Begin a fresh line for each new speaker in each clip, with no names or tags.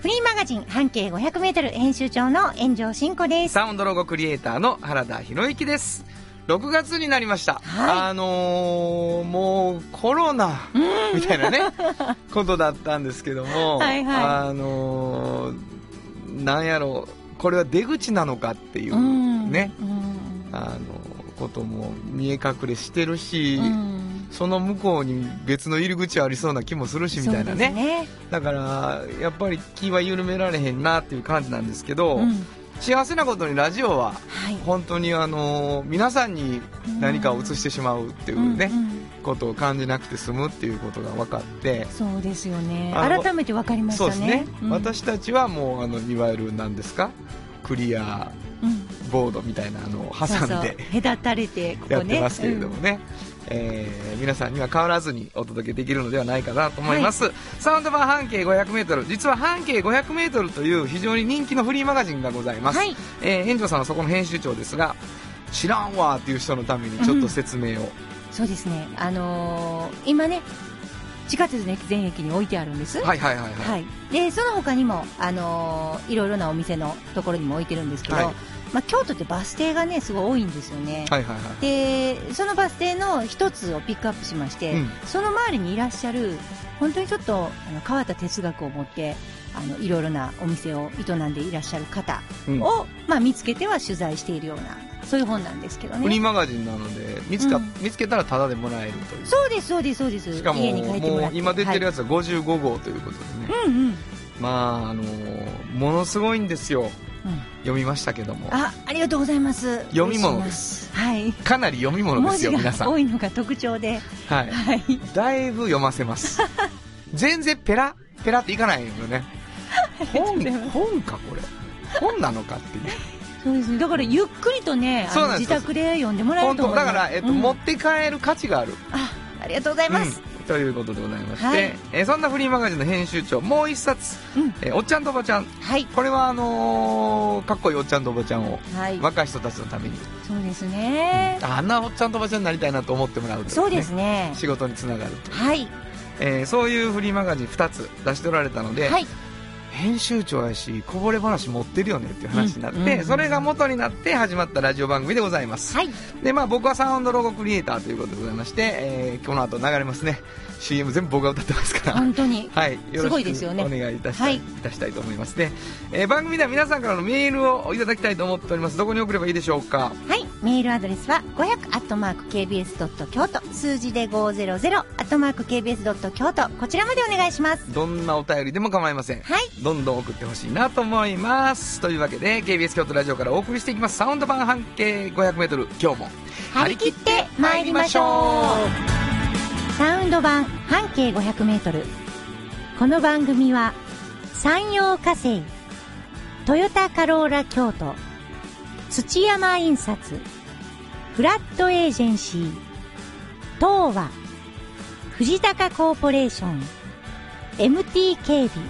フリーマガジン半径500メートル編集長の炎上真子です。
サウンドロゴクリエイターの原田博之です。6月になりました、
はい。
あのーもうコロナみたいなね ことだったんですけども
はいはい。
あのーなんやろうこれは出口なのかっていう
うん。
ね、
うん。
あのことも見え隠れしてるし、
うん
その向こうに別の入り口ありそうな気もするしみたいなね
ね。
だからやっぱり気は緩められへんなっていう感じなんですけど、
うん
幸せなことにラジオは
はい。
本当にあの皆さんに何かを映してしまうっていうね、
んん
ことを感じなくて済むっていうことが分かって
そうですよね。改めて分かりましたね。
そうですね、
うん
私たちはもうあのいわゆる何ですか？クリア
うん
ボードみたいなのを挟
そうんそう
で
隔たれてここね。
やってますけれどもね、えー皆さんには変わらずにお届けできるのではないかなと思います、サウンド版半径 500m 実は半径 500m という非常に人気のフリーマガジンがございます、
はい。
えー、園長さんはそこの編集長ですが知らんわっていう人のためにちょっと説明を、
そうですね。あのー今ね、地下鉄の全駅に置いてあるんです。
はいはいはいはい、
はい、でその他にも、あのーいろいろなお店のところにも置いてるんですけど、
はい
まあ、京都ってバス停がねすごい多いんですよね、
はいはいはい。
でそのバス停の一つをピックアップしまして、
うん。
その周りにいらっしゃる本当にちょっとあの変わった哲学を持ってあのいろいろなお店を営んでいらっしゃる方
うん。
を、まあ、見つけては取材しているようなそういう本なんですけど
フリー
ね
マガジンなので見つか、
うん。
見つけたらタダでもらえるという。
そうですそうですそうです。
しかも
家に帰ってもらって。
今出てる
や
やつは55号ということでね、
うんうん、うん、
まああのものすごいんですよ読みましたけども。
あありがとうございます。
読み物です。
はい。
かなり読み物ですよ皆さん。
が多いのが特徴で、
はい。
はい、
だいぶ読ませます。全然ペラペラっていかないよね。本本かこれ。本なのかっていう。
そうですね。だからゆっくりとね、自宅で読んでもらえ
本
ると
だから、えっと
うん。
持って帰る価値がある。
あ、ありがとうございます。
うんということでございまして、
はい
えーそんなフリーマガジンの編集長もう一冊、
うん
えーおっちゃんとおばちゃん
はい。
これはあのーかっこいいおっちゃんとおばちゃんを
はい。
若い人たちのために
そうですね。
あんなおっちゃんとおばちゃんになりたいなと思ってもらうと、ね、
そうですね。
仕事につながると、
はい。
えーそういうフリーマガジン2つ出しておられたので、
はい。
編集長やしこぼれ話持ってるよねっていう話になって、
うんうん
それが元になって始まったラジオ番組でございます、
はい。
でまあ僕はサウンドロゴクリエイターということでございまして、えーこの後流れますね。CM 全部僕が歌ってますから。
本当に。
はい、よろしく
いですよね。
お願いいたしたい
い、
たしたいと思います。ね、えー番組では皆さんからのメールをいただきたいと思っております。どこに送ればいいでしょうか？
はい。メールアドレスは500アットマーク KBS ドット京都数字で500アットマーク KBS ドット京都こちらまでお願いします。
どんなお便りでも構いません。
はい。
どんどん送ってほしいなと思います。というわけで KBS 京都ラジオからお送りしていきます。サウンド版半径 500m 今日も
張り切って参りましょう。サウンド版半径500メートル。この番組は山陽火星トヨタカローラ京都土山印刷。フラットエージェンシー。東和。藤高コーポレーション。MT 警備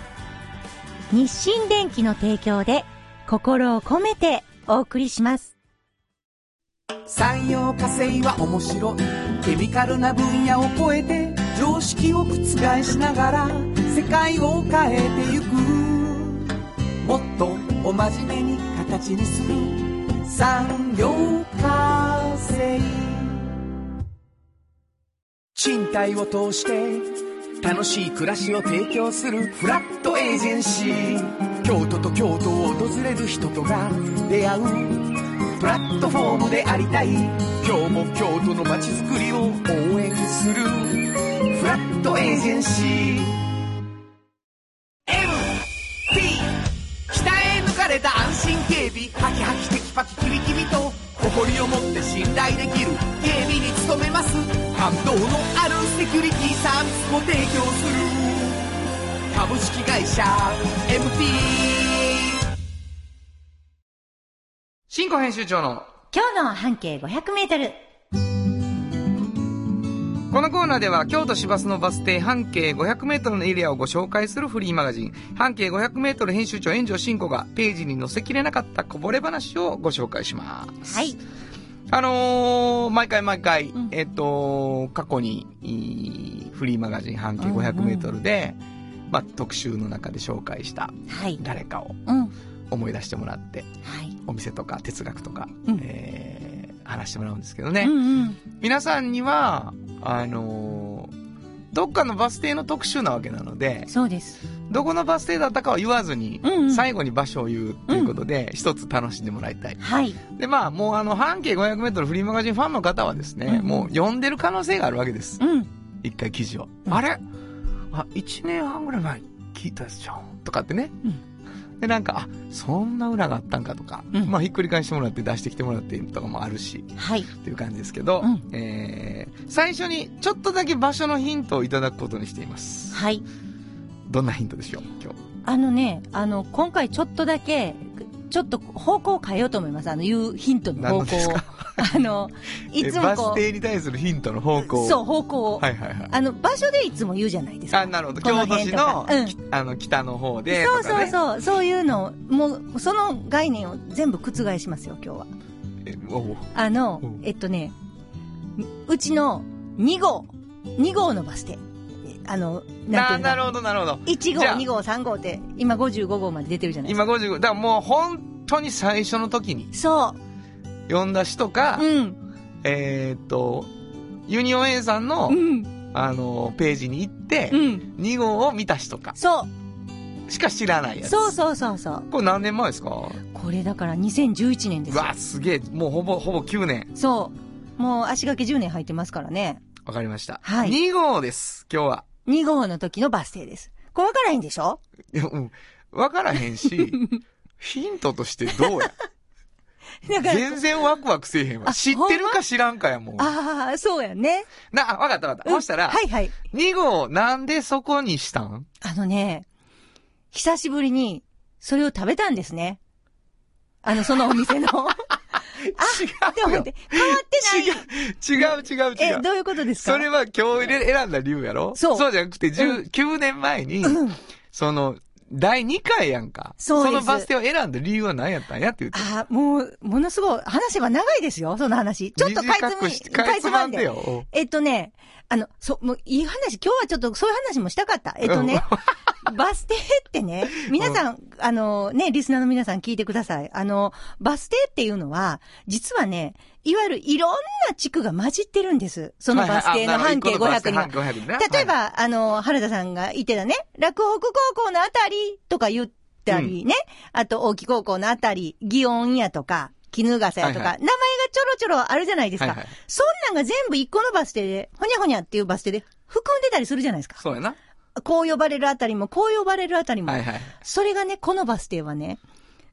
日清電機の提供で心を込めてお送りします。
産業化成は面白い。ケミカルな分野を超えて常識を覆しながら世界を変えてゆく。もっとお真面目に形にする。産業化成賃貸を通して楽しい暮らしを提供するフラットエージェンシー。京都と京都を訪れる人とが出会うプラットフォームでありたい。今日も京都の街づくりを応援するフラットエージェンシー。北へ抜かれた安心警備ハキハキ。パキキビキビと誇りを持って信頼できる警備に努めます。感動のあるセキュリティサービスも提供する。株式会社 MT
新庫編集長の
今日の半径500メートル。
このコーナーでは京都市バスのバス停半径 500m のエリアをご紹介するフリーマガジン半径 500m 編集長炎上真子がページに載せきれなかったこぼれ話をご紹介します。
はい。
あのー毎回毎回、
うん
えっと、過去にフリーマガジン半径 500m で、まあ、特集の中で紹介した
はい。
誰かを
うん。は
思い出してもらって
い。
お店とか哲学とか、
うん
えー話してもらうんですけどね、
うんうん。
皆さんには、あのーどっかのバス停の特集なわけなので、
そうです。
どこのバス停だったかは言わずに、
うんうん
最後に場所を言うということで、一つ楽しんでもらいたい。
はい。
で、まあ、もうあの、半径500メートルフリーマガジンファンの方はですね、
うん
もう読んでる可能性があるわけです。
うん。
一回記事を。
うん
あれ？あ、1年半ぐらい前に聞いたやつじゃん。とかってね。
うん
で、なんか、あ、そんな裏があったんかとか、
うん
まあ、ひっくり返してもらって出してきてもらってとかもあるし、
はい。
っていう感じですけど、
うん
えー、最初にちょっとだけ場所のヒントをいただくことにしています。
はい。
どんなヒントでしょう今日。
あのね、あの、今回ちょっとだけ、ちょっと方向を変えようと思います。あの、言うヒントの方向を。あの、いつ
えバス
もこ
停に対するヒントの方向
う、そう、方向を。
はいはいはい。
あの、場所でいつも言うじゃないですか。
あ、なるほど。京都市の、
うん
きあの、北の方で、
そう。そうそう、そういうの、もう、その概念を全部覆しますよ、今日は。
えおう
あの
うん、
えっとね、うちの2号、2号のバス停。あの、な
ななるほどなるほど。
1号、
じゃあ
2号、3号って、今55号まで出てるじゃないです
今
か。
55、だからもう本当に最初の時に
そ
読んだ人か、
う。うん。
えーっと、ユニオン A さんの、
うん。
あの、ページに行って
う、ん。
2号を見た人か、
そう。
しか知らないやつ。
そうそうそうそう。
これ何年前ですか？
これだから2011年です
わ、すげえ。もうほぼ、ほぼ9年。
そう。もう足掛け10年入ってますからね。
わかりました。
はい
2号です、今日は。
2号の時のバス停です。これ分からへんでしょ？
いや、うん。わからへんし、ヒントとしてどうや？全然ワクワクせえへんわ。
あ
知ってるか知らんかやもん。
ああ、そうやね。
な、あわかったわかった。そしたら、
はいはい。
2号なんでそこにしたん？
あのね、久しぶりに、それを食べたんですね。あの、そのお店の。あ、でも
違うよ
待って、変わってない。
違う、違う、違う、違
え、
う。
どういうことですか？
それは今日選んだ理由やろ？
そう
そうじゃなくて、
う
10 9年前に、
うん。
その、第2回やんか。
そうです
のバス停を選んだ理由は何やったんやって言って。
あーもう、ものすごい、話せば長いですよ、その話。ちょっとかいつみ
短くし、かいつまんで。よ。
えっとね、あの、そ、もういい話、今日はちょっとそういう話もしたかった。えっとね、バス停ってね、皆さん、あのね、リスナーの皆さん聞いてください。あの、バス停っていうのは、実はね、いわゆるいろんな地区が混じってるんです。そのバス停の半径500には。例え、ば、あの、原田さんが言ってたね、落北高校のあたりとか言ったりね、あと、大木高校のあたり、祇園やとか、絹笠やとか、
はいはい
名前がちょろちょろあるじゃないですか。
はいはい
そんなんが全部一個のバス停で、ほにゃほにゃっていうバス停で含んでたりするじゃないですか。
そうやな。
こう呼ばれるあたりも、こう呼ばれるあたりも。
はいはい。
それがね、このバス停はね、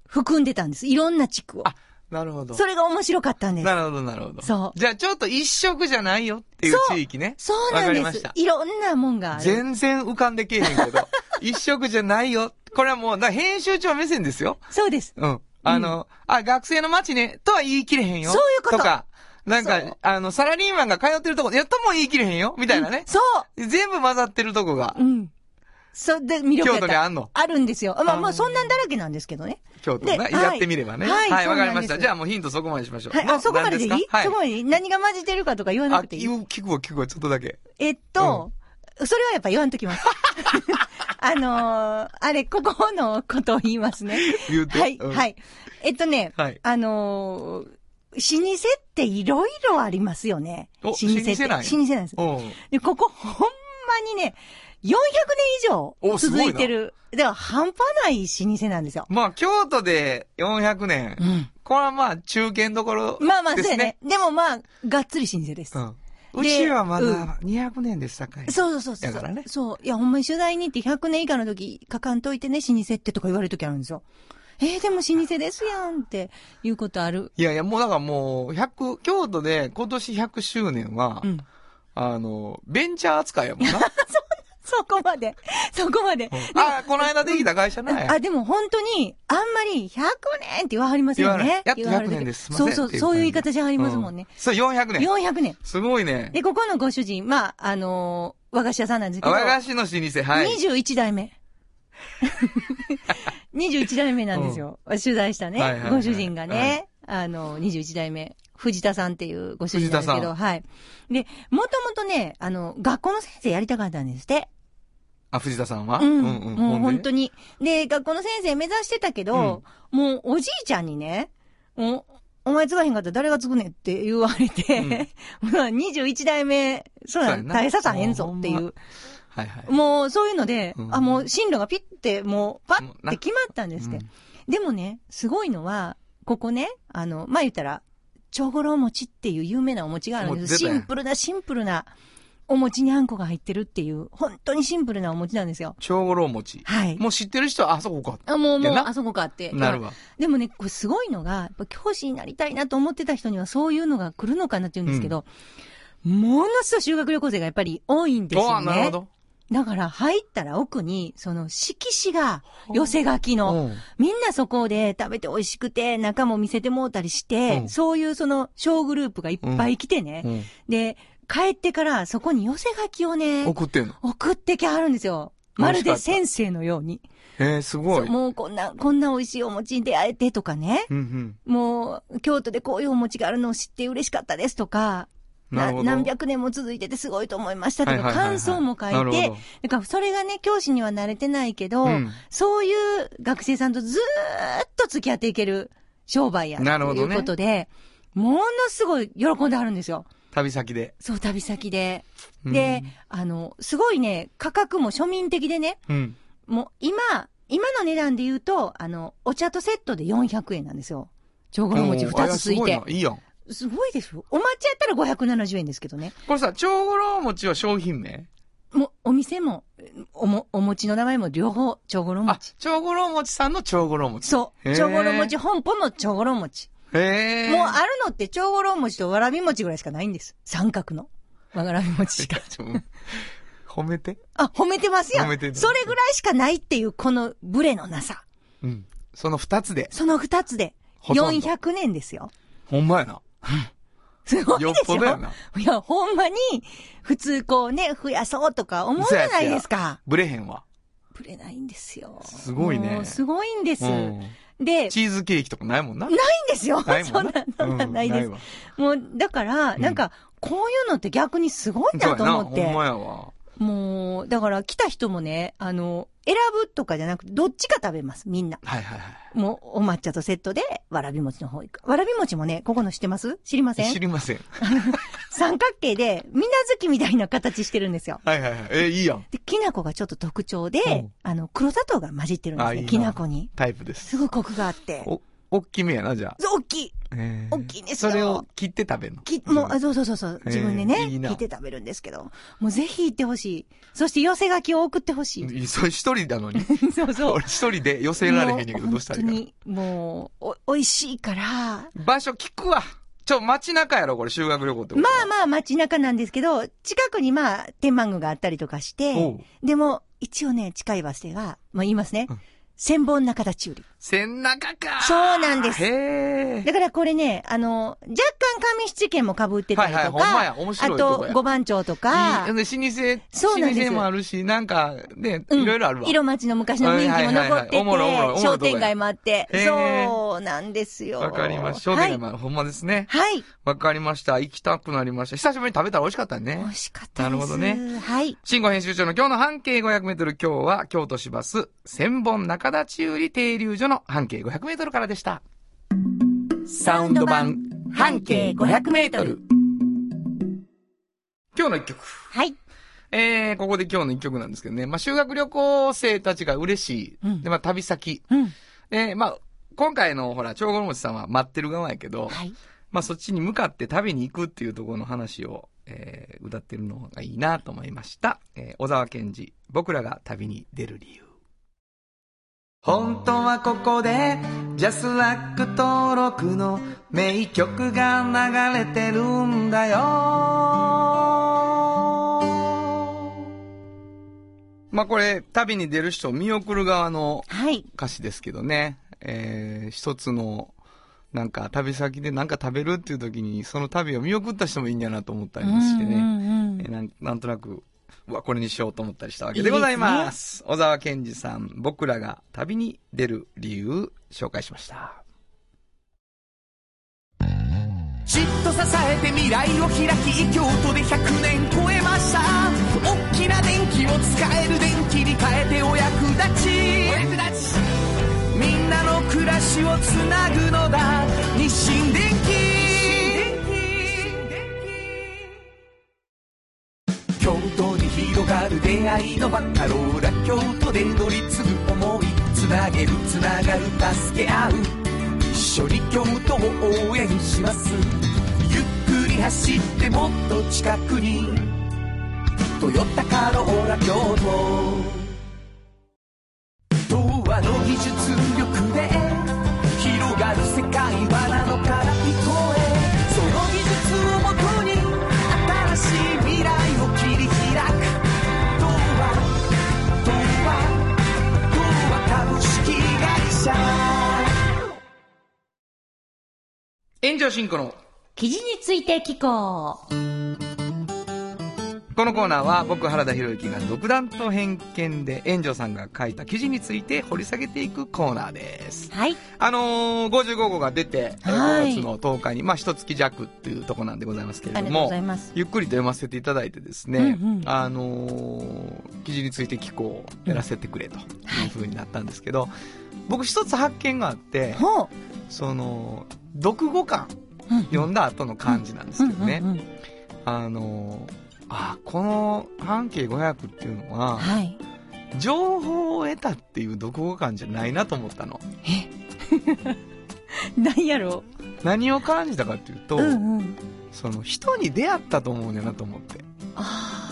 含んでたんです。いろんな地区を。
あなるほど。
それが面白かったんです。
なるほど、なるほど。
そう
じゃあちょっと一色じゃないよっていう地域ね。
そうなんです。いろんなもんがある。
全然浮かんでけえへんけど、一色じゃないよ。これはもう、編集長目線ですよ。
そうです。
うん。あの、あ、学生の街ね、とは言い切れへんよ。
そういうこと
とか、なんかあの、サラリーマンが通ってるとこ、いや、とも言い切れへんよ。みたいなね。
そ
全部混ざってるとこが
う。う、ん。そう、で、魅力や
京都にあんの？
あるんですよ。まあまあ、そんなんだらけなんですけどね。
京都ね。やってみればね。
はい
はい、かりました。じゃあもうヒントそこまでしましょう。
はい。
の
あ、そこまででいい？
はい。
そこまで何が混じってるかとか言わな
あ、
くていい？
言う、聞くわ、聞くわ、ちょっとだけ。
えっと、それはやっぱ言わんときます。あのーあれ、ここのことを言いますね。
言うて？
はい、
うん
はい。えっとね、
はい
あのー老舗っていろいろありますよね。
お
老舗って。
老舗なんや？
老舗なんです。
うん。
で、ここほんまにね、400年以上続いてる。だから半端ない老舗なんですよ。
まあ、京都で400年。
うん。
これはまあ、中堅どころですね。
まあまあ、そうやね。でもまあ、がっつり老舗です。
うん。うちはま
うん
だ200年でしたかい。
そうそうそうそう。
だからね
そう。いや、ほんまに取材に行って100年以下の時、書かんといてね、老舗ってとか言われる時あるんですよ。えー、でも老舗ですやんっていうことある。
いやいや、もうだからもう、100、京都で今年100周年は、
うん。
あの、ベンチャー扱いやもんな。
そ こまで。そこまで。
あ、この間できた会社ない。
あ、でも本当に、あんまり100年って言わはりますよね。
やっと
言わはる
100年です
そうそう、そういう言い方じゃありますもんね。
そう、400年。
400年。
すごいね。
で、ここのご主人、まあ、あのー和菓子屋さんなんですけど、
和菓子の老舗、はい。
21代目。21代目なんですよ。取材したね、ご主人がね、あの、21代目。藤田さんっていうご主人なんですけど、はい。で、もともとね、あの、学校の先生やりたかったんですって。
あ、藤田さんは？
うん。もう本当
に。
に。で、学校の先生目指してたけど、もうおじいちゃんにね、もう、お前継がへんかったら誰が継ぐねんって言われて、まあ21代目、そう
やな
ん、大佐さんへんぞっていう。
はいはい。
もうそういうので、
うん
あ、もう進路がピッて、もうパッて決まったんですって。
うん
でもね、すごいのは、ここね、あの、まあ、言ったら、長五郎餅っていう有名なお餅があるんです。シンプルなシンプルなお餅にあんこが入ってるっていう、本当にシンプルなお餅なんですよ。
長五郎餅。
はい。
もう知ってる人は、あそこか。
あもう、もう、あそこかって。
なるわ。
でもね、これすごいのが、やっぱ教師になりたいなと思ってた人にはそういうのが来るのかなって言うんですけど、ものすごい修学旅行生がやっぱり多いんです
お
よね。
あなるほど。
だから入ったら奥に、その色紙が寄せ書きの、
うん
みんなそこで食べて美味しくて、中も見せてもうたりして、
うん
そういうその小グループがいっぱい来てね、
うん
で、帰ってからそこに寄せ書きをね、
送ってんの？
送ってきはるんですよ。まるで先生のように。
えー、すごい。
もうこんな、こんな美味しいお餅に出会えてとかね。
うん
もう、京都でこういうお餅があるのを知って嬉しかったですとか、
うん。なるほど。
何百年も続いててすごいと思いましたとか、感想も書いてからそれがね、教師には慣れてないけど、
うん
そういう学生さんとずーっと付き合っていける商売やという
なるほどね
ことで、ものすごい喜んであるんですよ。
旅先で。
そう、旅先で。
うん
で、あの、すごいね、価格も庶民的でね、
うん。
もう今、今の値段で言うと、あの、お茶とセットで400円なんですよ。長五郎餅2つついて。
いないいやん。
すごいでしょお抹茶やったら570円ですけどね。
これさ、長五郎餅は商品名？
もう、お店も、おも、お餅の名前も両方、長五郎
あ
餅。、
長五郎餅さんの長五郎餅。
そう。
へー
長五郎餅本舗の長五郎餅。
へえ。
もうあるのって長五郎餅とわらび餅ぐらいしかないんです。三角の。わらび餅しか。
褒めて？
あ、褒めてますやん。
褒めて
それぐらいしかないっていう、このブレのなさ。
うん。その二つで。
その二つで。
ほとんど
400年ですよ。
ほんまやな。
すごいですよ。
ぽどやな。
いや、ほんまに、普通こうね、増やそうとか思うじゃないですか。
ブレへんわ。
ブレないんですよ。
すごいね
すごいんです。
うん
で、
チーズケーキとかないもんな。
ないんですよ。
ないもんな。
そんな、そんな
うん
ないです。
わ
もう、だから、
うん
なんか、こういうのって逆にすごいなと思って。
ほんまやわ。
もう、だから来た人もね、あの、選ぶとかじゃなくて、どっちか食べます、みんな。
はいはいは
もう、お抹茶とセットで、わらび餅の方行く。わらび餅もね、ここの知ってます？知りませ
い。
ん？
知りません。
三角形で、みなずきみたいな形してるんですよ。
はいはいはい。え、いいやん。
で、きな粉がちょっと特徴で、
うん
あの、黒砂糖が混じってるんですね、
あいいな
きな粉に。
タイプです。
すごいコクがあって。
お、大きめやな、じゃあ。
大きい
えー
大きいんですよ
それを切って食べるの？
き、もう、あそうそうそうそう、自分でね、
いいな
切って食べるんですけど、もうぜひ行ってほしい。そして寄せ書きを送ってほしい。
いそれ一人なのに。
そうそう。
俺一人で寄せられへんねんけど、どうしたらいいかな。
もう本当に、もう、お、美味しいから、
場所聞くわ。ちょ、街中やろ、これ、修学旅行ってこと
まあまあ街中なんですけど、近くにまあ、天満宮があったりとかし
お
て
う、
でも、一応ね、近いバス停が、まあ言いますね
うん。
千本中田中里。
千中か。
そうなんです
へえ。
だからこれね、あの、若干上七軒も被ってたりとか、
はいはい
あ
と
五番町とか
いい、で老舗、
そうなんです
老舗もあるし、なんか、ね、
うん
いろいろあるわ。
色町の昔の雰囲気も残ってて、商店街もあってそうなんですよ。
わかりました。商店街も、ほんまですね。
はい。
わかりました。行きたくなりました。久しぶりに食べたら美味しかったね
美。味しかったです。
なるほどね。
はい。
新語編集長の今日の半径500メートル、今日は京都市バス千本中田中里停留所の半径500メートルからでした。サウンド版半径500メートル。今日の一曲。
はい。
えー、ここで今日の一曲なんですけどね。まあ、修学旅行生たちが嬉しい。
うん
で、まあ、旅先。
うん。
えー、まあ、今回のほら、長五郎餅さんは待ってる側やけど、
はい。
まあ、そっちに向かって旅に行くっていうところの話を、えー、歌ってるのがいいなと思いました。えー、小沢健二、僕らが旅に出る理由。本当はここで、ジャスラック登録の名曲が流れてるんだよ。まあこれ、旅に出る人を見送る側の
はい。
歌詞ですけどね。えー、一つの、なんか旅先でなんか食べるっていう時に、その旅を見送った人もいいんやなと思ったりもしてね。
うんうんうん
えーなんなんとなく、これにしようと思ったりしたわけでございます。小沢健二さん、僕らが旅に出る理由、紹介しました。
じっと支えて未来を開き京都で100年超えました。大きな電気を使える電気に変えてお役立ち。お役立ち。みんなの暮らしをつなぐのだ。日清電がる出会いのバカローラ京都で乗り継ぐ思いつなげるつながる助け合う。一緒に京都を応援します。ゆっくり走ってもっと近くに「トヨタカローラ京都」童話の技術力で
炎上進行の
記事について聞こう。
このコーナーは僕原田博之が独断と偏見で炎上さんが書いた記事について掘り下げていくコーナーです。
はい。
あのー、55号が出て、えー
はい
5月の10日に、まあ、一月弱っていうとこなんでございますけれども。ゆっくりと読ませていただいてですね、
うんうん
あのー記事について聞こう、やらせてくれという風になったんですけど、僕一つ発見があって。その、読後感、
うん
読んだ後の感じなんですけどね、あのーあ、この半径500っていうのは、
はい。
情報を得たっていう読後感じゃないなと思ったの。
何やろ？
何を感じたかっていうと、
う。うんうん。
その人に出会ったと思うねんなと思って。
あ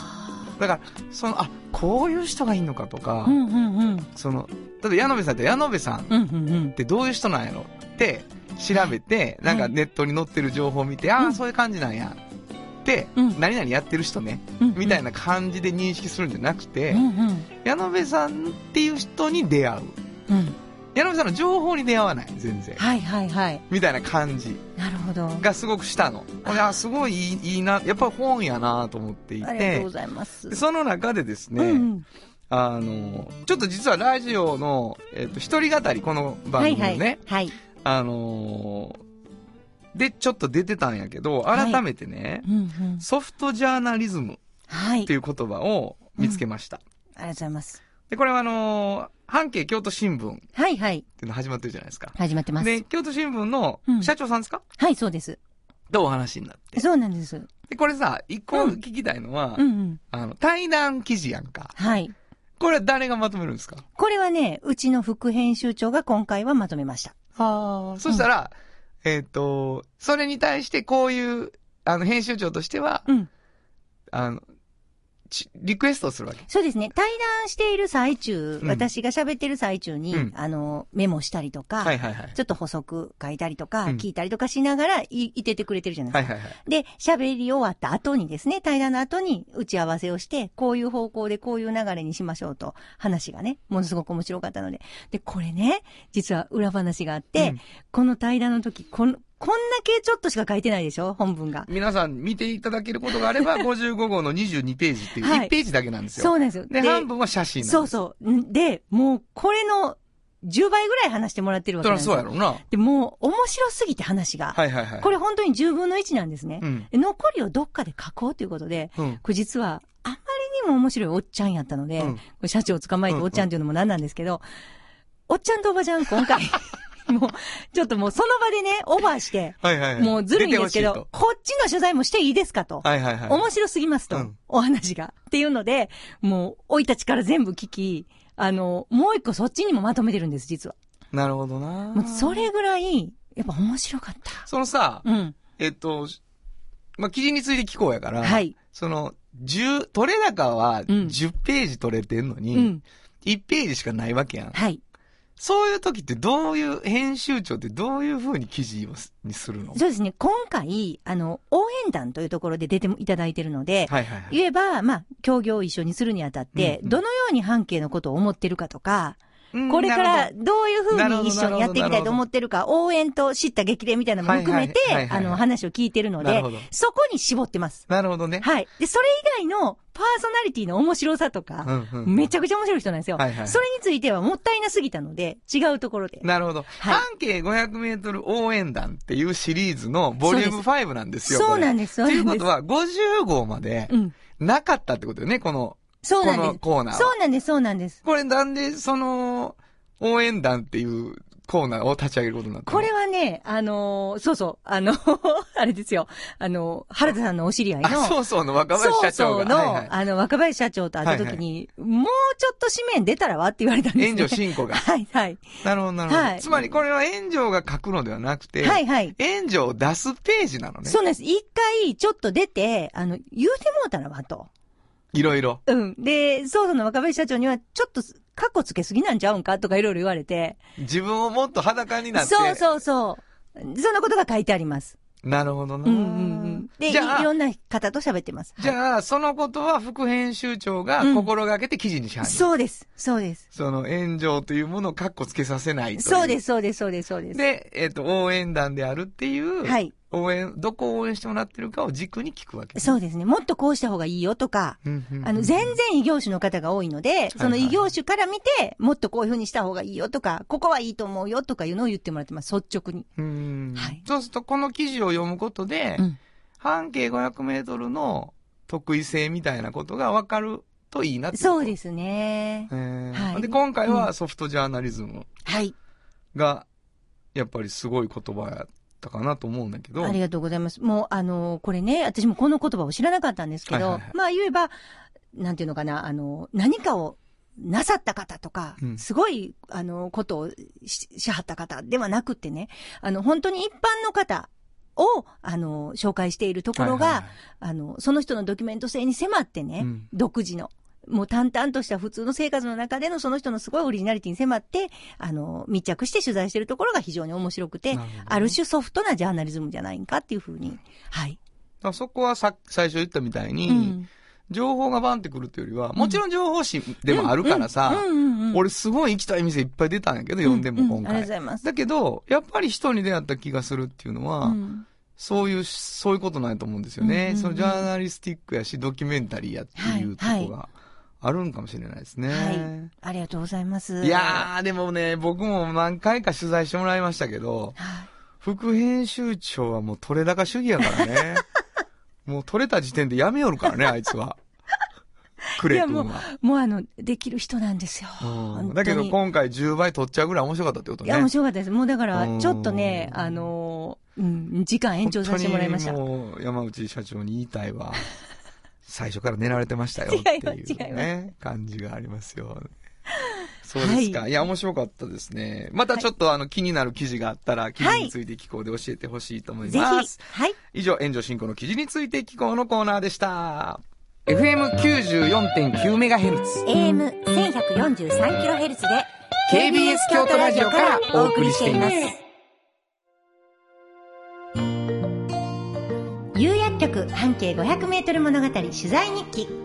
だから、その、あ、こういう人がいいのかとか、
あ。うんうんうん。
その、例えば矢野部さんって矢野部さんっ。てどういう人なんやろ？って調べて、なんかネットに載ってる情報を見て、ああ、
うん
そういう感じなんや。って、
うん
何々やってる人ね、
うんうん
みたいな感じで認識するんじゃなくて、
うんうん。
矢野部さんっていう人に出会う。
うん。
矢野部さんの情報に出会わない、全然。
はいはいはい。
みたいな感じ
なるほど。
がすごくしたの。いや、すごいいいいいな、やっぱり本やなと思っていて
ありがとうご、ざいます。
でその中でですね、
うんうん
あの、ちょっと実はラジオの、えっ、と、一人語り、この番組のね、
はいはい。はい。
あのーで、ちょっと出てたんやけど、
はい
改めてね、
うんうん。
ソフトジャーナリズム
はい。
っていう言葉を見つけました。
ありがとうございます。
で、これはあのー半径京都新聞っ
はいはい。
ていうの始まってるじゃないですか。
始まってます。
で、京都新聞の
うん
社長さんですか、
はい、そうです。
とお話になって。
そうなんです。
で、これさ、一個
うん
聞きたいのは、
うんうん。
あの、対談記事やんか。
はい。
これは誰がまとめるんですか？
これはね、うちの副編集長が今回はまとめました。
ああ。そしたら、えっ、と、それに対してこういう、あの、編集長としては、
うん。
あの、ちリクエストをするわけ？
そうですね。対談している最中、
うん
私が喋ってる最中に、
うん
あの、メモしたりとか、
はいはいはい。
ちょっと補足書いたりとか、
うん
聞いたりとかしながらい、いててくれてるじゃないですか。
はいはいはい。
で、喋り終わった後にですね、対談の後に打ち合わせをして、こういう方向でこういう流れにしましょうと、話がね、ものすごく面白かったので。で、これね、実は裏話があって、
うん
この対談の時、こん、こんだけちょっとしか書いてないでしょ？本文が。
皆さん見ていただけることがあれば、55号の22ページっていう
はい
1ページだけなんですよ。
そうなんですよ。
で、半分は写真なんです
そうそう。んで、もう、これの10倍ぐらい話してもらってるわけなんですよ。
そうやろうな。
で、もう、面白すぎて話が。
はいはいはい。
これ本当に10分の1なんですね。
うん。
で残りをどっかで書こうということで、
うん。
これ実は、あまりにも面白いおっちゃんやったので、
うん
社長を捕まえておっちゃんっていうのもなんなんですけど、おっちゃんとおばちゃん今回、もう、ちょっともうその場でね、オーバーして、
はいはいはい。
もうずるいんですけどこっちの取材もしていいですかと。
とはいはいはい。
面白すぎますと、
うん
お話が。っていうので、もう、生い立ちから全部聞き、あの、もう一個そっちにもまとめてるんです、実は。
なるほどな
もうそれぐらい、やっぱ面白かった。
そのさ、
うん。
えっと、まあ、記事について聞こうやから、
はい。
その、10、取れ高は
ん
10ページ取れてんのに、
うん。
1ページしかないわけやん。
はい。
そういう時ってどういう、編集長ってどういう風に記事をすにするの？
そうですね、今回、あの、応援団というところで出ていただいてるので、
はいはいはい。
言えば、まあ、協業を一緒にするにあたって、
うんうん。
どのように半径のことを思ってるかとか、
うん
これか
な
らどういうふうに一緒にやっていきたいと思ってるか、応援と知った激励みたいなのも含めてあの、話を聞いてるのでそこに絞ってます。
どなるほどね。
はい。で、それ以外のパーソナリティの面白さとか、
うんうん
めちゃくちゃ面白い人なんですよ。
はいはい
それについてはもったいなすぎたので、違うところで。
なるほど。
はい
半径500メートル応援団っていうシリーズのボリューム5なんですよ。
そうなん
で
です、そうなんです。
ということは、50号まで
うん。
なかったってことよね、この、こ
そうなんです。
のコーナーは。
そうなんです、そうなんです。
これなんで、その、応援団っていうコーナーを立ち上げることになったの？
これはね、あのーそうそう、あの あれですよ、あの原田さんのお知り合いの、
あ、そうそうの若林社長が。
そうそうの、
はいはい
あの、若林社長と会った時に、もうちょっと紙面出たらわって言われたんですね。
援助進行が。
はい、はい。
なるほど、なるほど。
はい
つまりこれは援助が書くのではなくて、
はい、はい。
援助を出すページなのね。
そうなんです。一回、ちょっと出て、あの、言うてもうたらわと。
いろいろ。
うん。で、そうそうの若林社長には、ちょっと、カッコつけすぎなんちゃうんかとかいろいろ言われて。
自分をもっと裸になって。
そうそうそう。そんなことが書いてあります。
なるほどな。
うんうんうん。で、いい
じゃあ
ろんな方と喋ってます。
じゃあ、そのことは副編集長が心がけて記事にしはる、
そうです。そうです。
その援助というものをカッコつけさせない。
そうです、そうです、そうです、そうです。
で、えっ、と、応援団であるっていう、
はい。
応援、どこを応援してもらってるかを軸に聞くわけ、
そうですね。もっとこうした方がいいよとか、あの、全然異業種の方が多いので、その異業種から見て、もっとこういう風にした方がいいよとか、ここはいいと思うよとかいうのを言ってもらってます、率直に。
うん。
はい。
そうすると、この記事を読むことで、
うん。
半径500メートルの得意性みたいなことが分かるといいな
そうですね。
えー。
はい。
で、今回はソフトジャーナリズム
はい。
が、やっぱりすごい言葉やったかなと思うんだけど。
ありがとうございます。もう、あの、これね、私もこの言葉を知らなかったんですけど、
はいはいはい
まあ言えば、なんていうのかな、あの、何かをなさった方とか、
うん
すごい、あの、ことをししはった方ではなくってね、あの、本当に一般の方を、あの、紹介しているところが、
はいはいはい
あの、その人のドキュメント性に迫ってね、
うん
独自の。もう淡々とした普通の生活の中でのその人のすごいオリジナリティに迫って、あの、密着して取材しているところが非常に面白くて、
なる
ある種ソフトなジャーナリズムじゃないんかっていうふうに。はい。
だそこはさ最初言ったみたいに、
うん
情報がバンってくるっていうよりは、もちろん情報誌でもあるからさ、俺すごい行きたい店いっぱい出たんやけど、読んでも今
ううんありがとうご
回。
ざいます。
だけど、やっぱり人に出会った気がするっていうのは、
うん
そういう、そういうことなんやと思うんですよね。
うんうんうん
そのジャーナリスティックやし、ドキュメンタリーやっていうと
はい
こがあるんかもしれないですね。
はい。ありがとうございます。
いやー、でもね、僕も何回か取材してもらいましたけど、
はい
副編集長はもう取れ高主義やからね。もう取れた時点でやめよるからね、あいつは。クレ君は。
もうあの、できる人なんですよ。
だけど今回10倍取っちゃうぐらい面白かったってことね。
いや、面白かったです。もうだか
う
ら、
ん
ちょっとね、あのー、うん、時間延長させてもらいました。
本当にもう山内社長に言いたいわ。最初から寝られてましたよ っていうね、感じがありますよ。そうですか。、
はい
や、面白かったですね。またちょっとあの気になる記事があったら、記事について聞こうで教えてほしいと思い
ぜ
ます。
ひ。はい。
以上、炎上進行の記事について聞こうのコーナーでした。FM94.9MHz。
AM1143kHz で、
KBS 京都ラジオからお送りしています。
有薬局半径500メートル物語取材日記。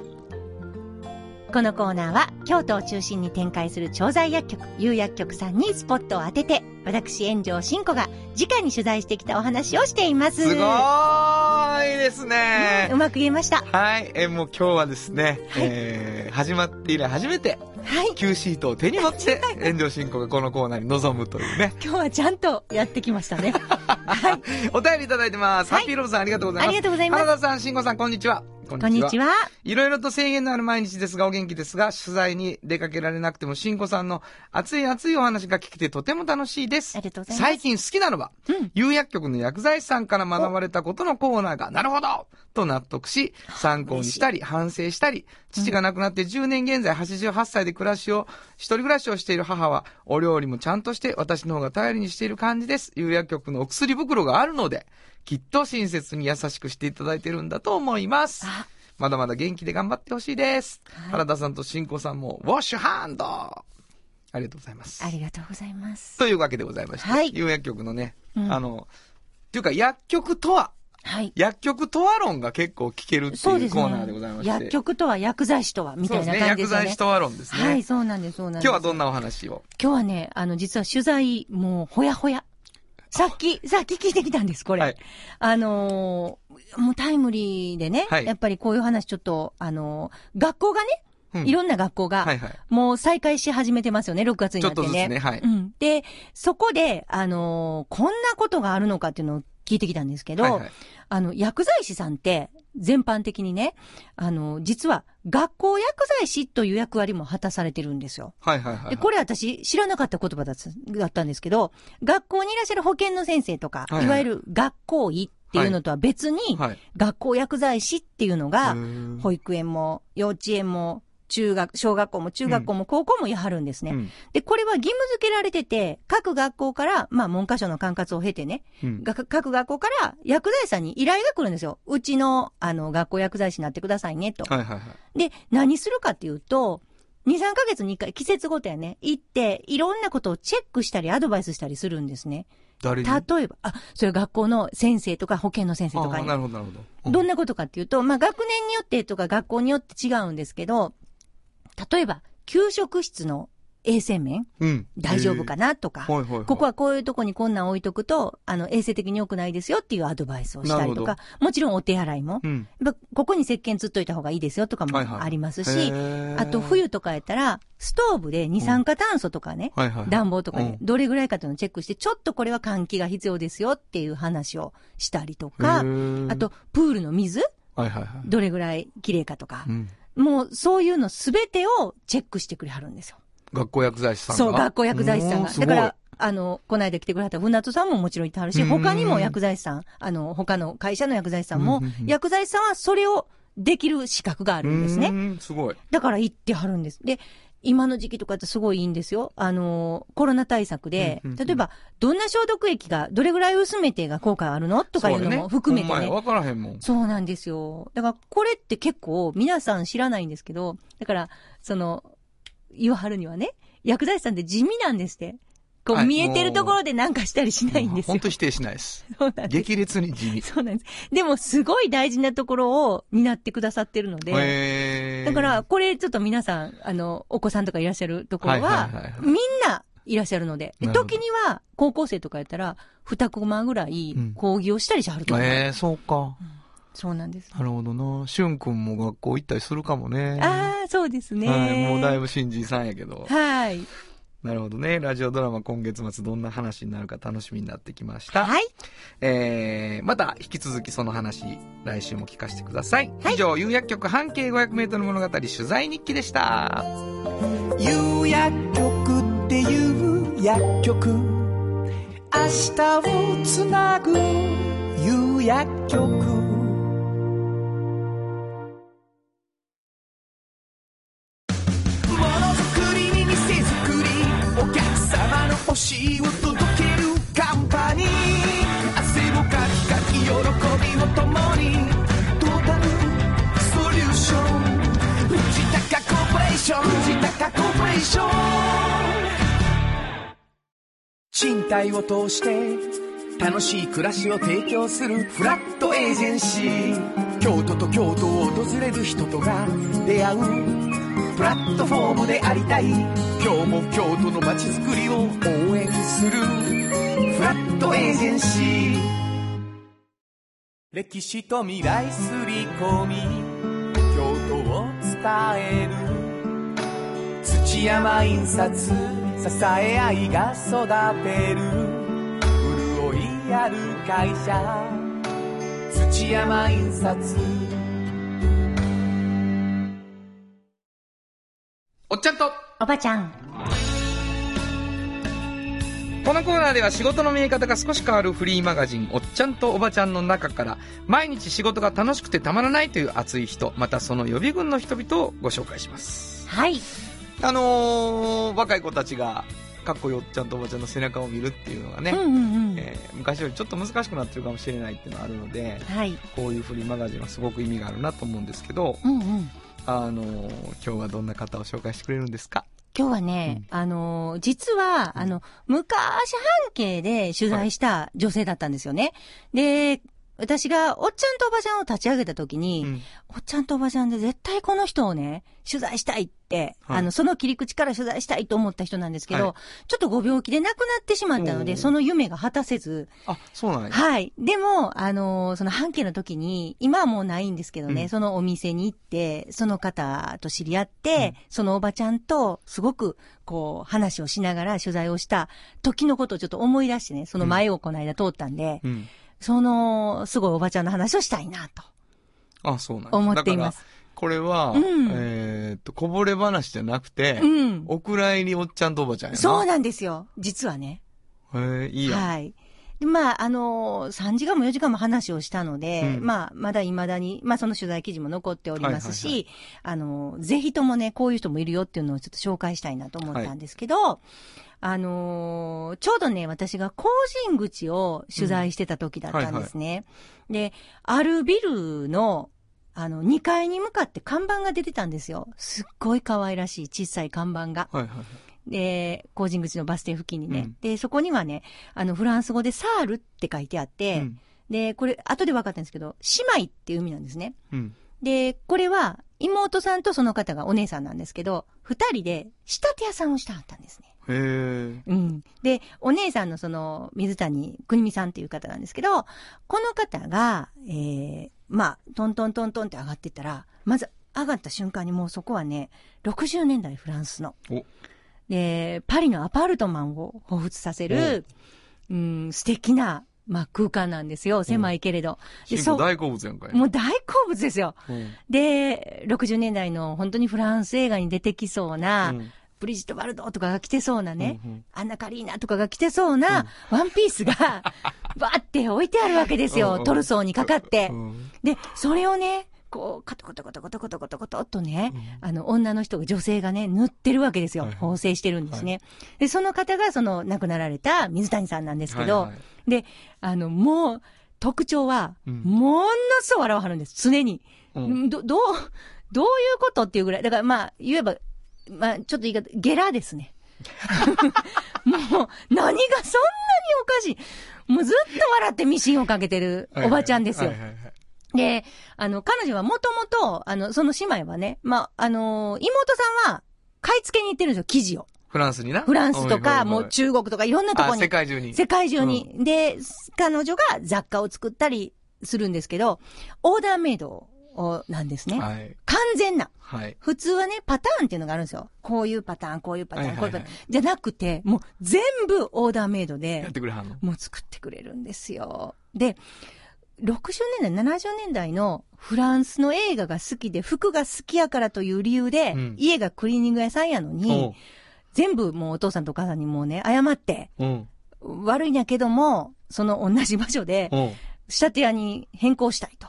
このコーナーは京都を中心に展開する調剤薬局、有薬局さんにスポットを当てて、私、炎上真子が直に取材してきたお話をしています。
すごーいですね
う。まく言えました。
はい、えーもう今日はですね、えー始まって以来初めて
はい。
Q シートを手に持って、炎上進行がこのコーナーに臨むというね。
今日はちゃんとやってきましたね。はい。
お便りいただいてます。
はい
ハッピーローズさんありがとうございます。
ありがとうございます
原田さん、慎吾さん、こんにちは。こ
こんにちは。
いろいろと制限のある毎日ですが、お元気ですが、取材に出かけられなくても、慎吾さんの熱い熱いお話が聞けてとても楽しいです。
ありがとうございます
最近好きなのは、
うん
有薬局の薬剤師さんから学ばれたことのコーナーが、なるほどと納得し、参考にしたり、反省したり、父が亡くなって10年現在88歳で暮らしを、一人暮らしをしている母は、お料理もちゃんとして私の方が頼りにしている感じです。有薬局のお薬袋があるので、きっと親切に優しくしていただいてるんだと思います。
あ
まだまだ元気で頑張ってほしいです。
はい
原田さんと新子さんも、ウォッシュハンドありがとうございます。
ありがとうございます。
というわけでございまして、
はい
有薬局のね、
うん
あの、っていうか薬局とは、
はい。
薬局とは論が結構聞けるっていうコーナーでございまして。
ね。薬局とは薬剤師とは、みたいな
そうですね。薬
感じですよね。
剤師とは論ですね。
はい、そうなんです、そうなんです。
今日はどんなお話を？
今日はね、あの、実は取材、もう、ほやほや。さっき、さっき聞いてきたんです、これ。
はい
あのーもうタイムリーでね、
はい
やっぱりこういう話ちょっと、あのー学校がね、
うん
いろんな学校が、
はいはい。
もう再開し始めてますよね、6月に
ちょ
なってね。
っとずつね、はい。
うん。で、そこで、あのーこんなことがあるのかっていうのを聞いてきたんですけど、
はいはい。
あの、薬剤師さんって、全般的にね、あの、実は、学校薬剤師という役割も果たされてるんですよ。
はいはいはい。
で、これ私知らなかった言葉だったんですけど、学校にいらっしゃる保健の先生とか、
はいはい
いわゆる学校医っていうのとは別に、
はい。
学校薬剤師っていうのが保育園も幼稚園も中学、小学校も中学校も高校もやはるんですね。
うん
で、これは義務付けられてて、各学校から、まあ文科省の管轄を経てね、
うん
が各学校から薬剤師さんに依頼が来るんですよ。うちの、あの、学校薬剤師になってくださいね、と。
はいはいはい。
で、何するかっていうと、2、3ヶ月に1回、季節ごとやね、行って、いろんなことをチェックしたり、アドバイスしたりするんですね。
誰に？
例えば、あ、それ学校の先生とか保健の先生とかに
な。るほどなるほど。
どんなことかっていうと、まあ、学年によってとか学校によって違うんですけど、例えば、給食室の衛生面、
うん。
大丈夫か
な
なとか、
はいはいはい。
ここはこういうとこにこんなん置いとくと、あの、衛生的に良くないですよっていうアドバイスをしたりと
な
か、もちろんお手洗いも、
うん。
ここに石鹸つっといた方がいいですよとかも
はいはい
ありますし、
へー
あと冬とかやったら、ストーブで二酸化炭素とかね、
はいはい。
暖房とかね、
うん
どれぐらいかというのをチェックして、ちょっとこれは換気が必要ですよっていう話をしたりと
へ
か、
ー
あと、プールの水？
はいはいはい。
どれぐらい綺麗かとか
う、ん。
もうそういうのすべてをチェックしてくれはるんですよ。
学校薬剤師さんが？
そう、学校薬剤師さんが。だから、あの、この間来てくれた船戸さんももちろんいてはるし、
うん
他にも薬剤師さん、あの、他の会社の薬剤師さんも薬剤師さんはそれをできる資格があるんですね。
すごい。
だから行ってはるんです。で、今の時期とかってすごいいいんですよ。あの、コロナ対策で、
うんうんうん
例えば、どんな消毒液が、どれぐらい薄めてが効果あるのとかいうのも含めてね。
そうやわからへんもん。
そうなんですよ。だから、これって結構、皆さん知らないんですけど、だから、その、言わはるにはね、薬剤師さんって地味なんですって。こう、
はい
見えてるところでなんかしたりしないんですよ
本。当否定しないです。
そうなんです。
激烈に地味。
そうなんです。でも、すごい大事なところを担ってくださってるので、
へー
だから、、これちょっと皆さん、あの、お子さんとかいらっしゃるところは、みんないらっしゃるので、時には、高校生とかやったら、二コマぐらい
うん、
講義をしたりしはると思う。
ええそうか。
そうなんです。
なるほどな。しゅんくんも学校行ったりするかもね。
ああ、そうですね。
はい、もうだいぶ新人さんやけど。
はい。
なるほどね。ラジオドラマ今月末どんな話になるか楽しみになってきました。
はい。
えー、また引き続きその話、来週も聞かせてください。
はい
以上、有薬局半径500メートル物語取材日記でした。
有薬局っていう薬局明日をつなぐ有薬局の欲しいを届けるカンパニー。汗をかきかき喜びを共にトータルソリューション。藤高コーポレーション藤高コーポレーション。賃貸を通して楽しい暮らしを提供するフラットエージェンシー。京都と京都を訪れる人とが出会うプラットフォームでありたい。今日も京都の街づくりを応援する。フラットエージェンシー。歴史と未来すり込み。京都を伝える。土山印刷。支え合いが育てる。潤いある会社。土山印刷。
おっちゃんと
おばちゃん。
このコーナーでは仕事の見え方が少し変わるフリーマガジン、おっちゃんとおばちゃんの中から、毎日仕事が楽しくてたまらないという熱い人、またその予備軍の人々をご紹介します。
はい。
あのー、若い子たちが、かっこいいおっちゃんとおばちゃんの背中を見るっていうのがね、
うんうんうん。
えー昔よりちょっと難しくなってるかもしれないっていうのがあるので、
はい。
こういうフリーマガジンはすごく意味があるなと思うんですけど、
うんうん。
あのー今日はどんな方を紹介してくれるんですか？
今日はね、あの、実は、あの、昔半径で取材した女性だったんですよね。で、私がおっちゃんとおばちゃんを立ち上げた時に、
うん。
おっちゃんとおばちゃんで絶対この人をね、取材したいって、
はい。
あの、その切り口から取材したいと思った人なんですけど、
はい。
ちょっとご病気で亡くなってしまったので、その夢が果たせず、
あ、そうなんや。
はい。でも、あのーその半径の時に、今はもうないんですけどね、
うん。
そのお店に行って、その方と知り合って、
うん。
そのおばちゃんと、すごく、こう、話をしながら取材をした時のことをちょっと思い出してね、その前をこの間通ったんで、
うん。
その、すごいおばちゃんの話をしたいなと
あ、そうなんや
思っています。
これは、
うん
えーっと、こぼれ話じゃなくて、
うん。
お蔵入りおっちゃんとおばちゃんやな。
そうなんですよ。実はね。
へえ、いいやん。
はい。で、まあ、あの3時間も4時間も話をしたので、
うん
まあ、まだ未だに、まあ、その取材記事も残っておりますし、
はいはい
あのぜひともね、こういう人もいるよっていうのをちょっと紹介したいなと思ったんですけど、あのーちょうどね、私が工人口を取材してた時だったんですね。で、あるビルの、あの、2階に向かって看板が出てたんですよ。すっごい可愛らしい小さい看板が。
はいはい。
で、工人口のバス停付近にね。
うん
で、そこにはね、あの、フランス語でサールって書いてあって、
うん
で、これ、後で分かったんですけど、姉妹っていう意味なんですね。
うん。
で、これは、妹さんとその方がお姉さんなんですけど、二人で仕立て屋さんをしたはったんですね。
へえ。
うん。で、お姉さんのその、水谷国美さんっていう方なんですけど、この方が、えー、まあ、トントントントンって上がってったら、まず上がった瞬間にもうそこはね、60年代フランスの。
お
で、パリのアパルトマンを彷彿させる、うん、素敵な、まあ、空間なんですよ。狭いけれど。で
シンコ大好物やんかい。
もう大好物ですよ。
うん。
で、60年代の本当にフランス映画に出てきそうな、
うん
ブリジット・バルドーとかが着てそうなね、
うんうん
アンナ・カリーナとかが着てそうな、ワンピースが、バーって置いてあるわけですよ。
うんうん
トルソーにかかって
う。ん
で、それをね、こう、カトコトコトコトコトコトコトっとね、あの、女の人が、女性がね、塗ってるわけですよ
はい。
縫製してるんですね。で、その方が、その、亡くなられた水谷さんなんですけど、
はいはい
で、あの、もう、特徴は、
うん
ものすごい笑わはるんです。常に。
うん
ど、どう、どういうことっていうぐらい。だからまあ、言えば、まあ、ちょっと言い方、ゲラですね。もう、何がそんなにおかしい。もうずっと笑ってミシンをかけてるおばちゃんですよ
はい。はいはい
で、あの、彼女はもともと、あの、その姉妹はね、まあ、あの、妹さんは、買い付けに行ってるんですよ、生地を。
フランスにな？
フランスとか、もう中国とかいろんなとこ
あ、
に
世。界中に。
世界中に。で、彼女が雑貨を作ったりするんですけど、オーダーメイドをなんですね。
はい。
完全な。
はい。
普通はね、パターンっていうのがあるんですよ。こういうパターン、こういうパターン、こういうパターン。じゃなくて、もう全部オーダーメイド
や
で
っ、てくれはんの？
もう作ってくれるんですよ。で、60年代、70年代のフランスの映画が好きで、服が好きやからという理由で、
うん。
家がクリーニング屋さんやのに、全部もうお父さんとお母さんにもうね、謝って。悪いんやけども、その同じ場所で、
う。ん。
仕立て屋に変更したいと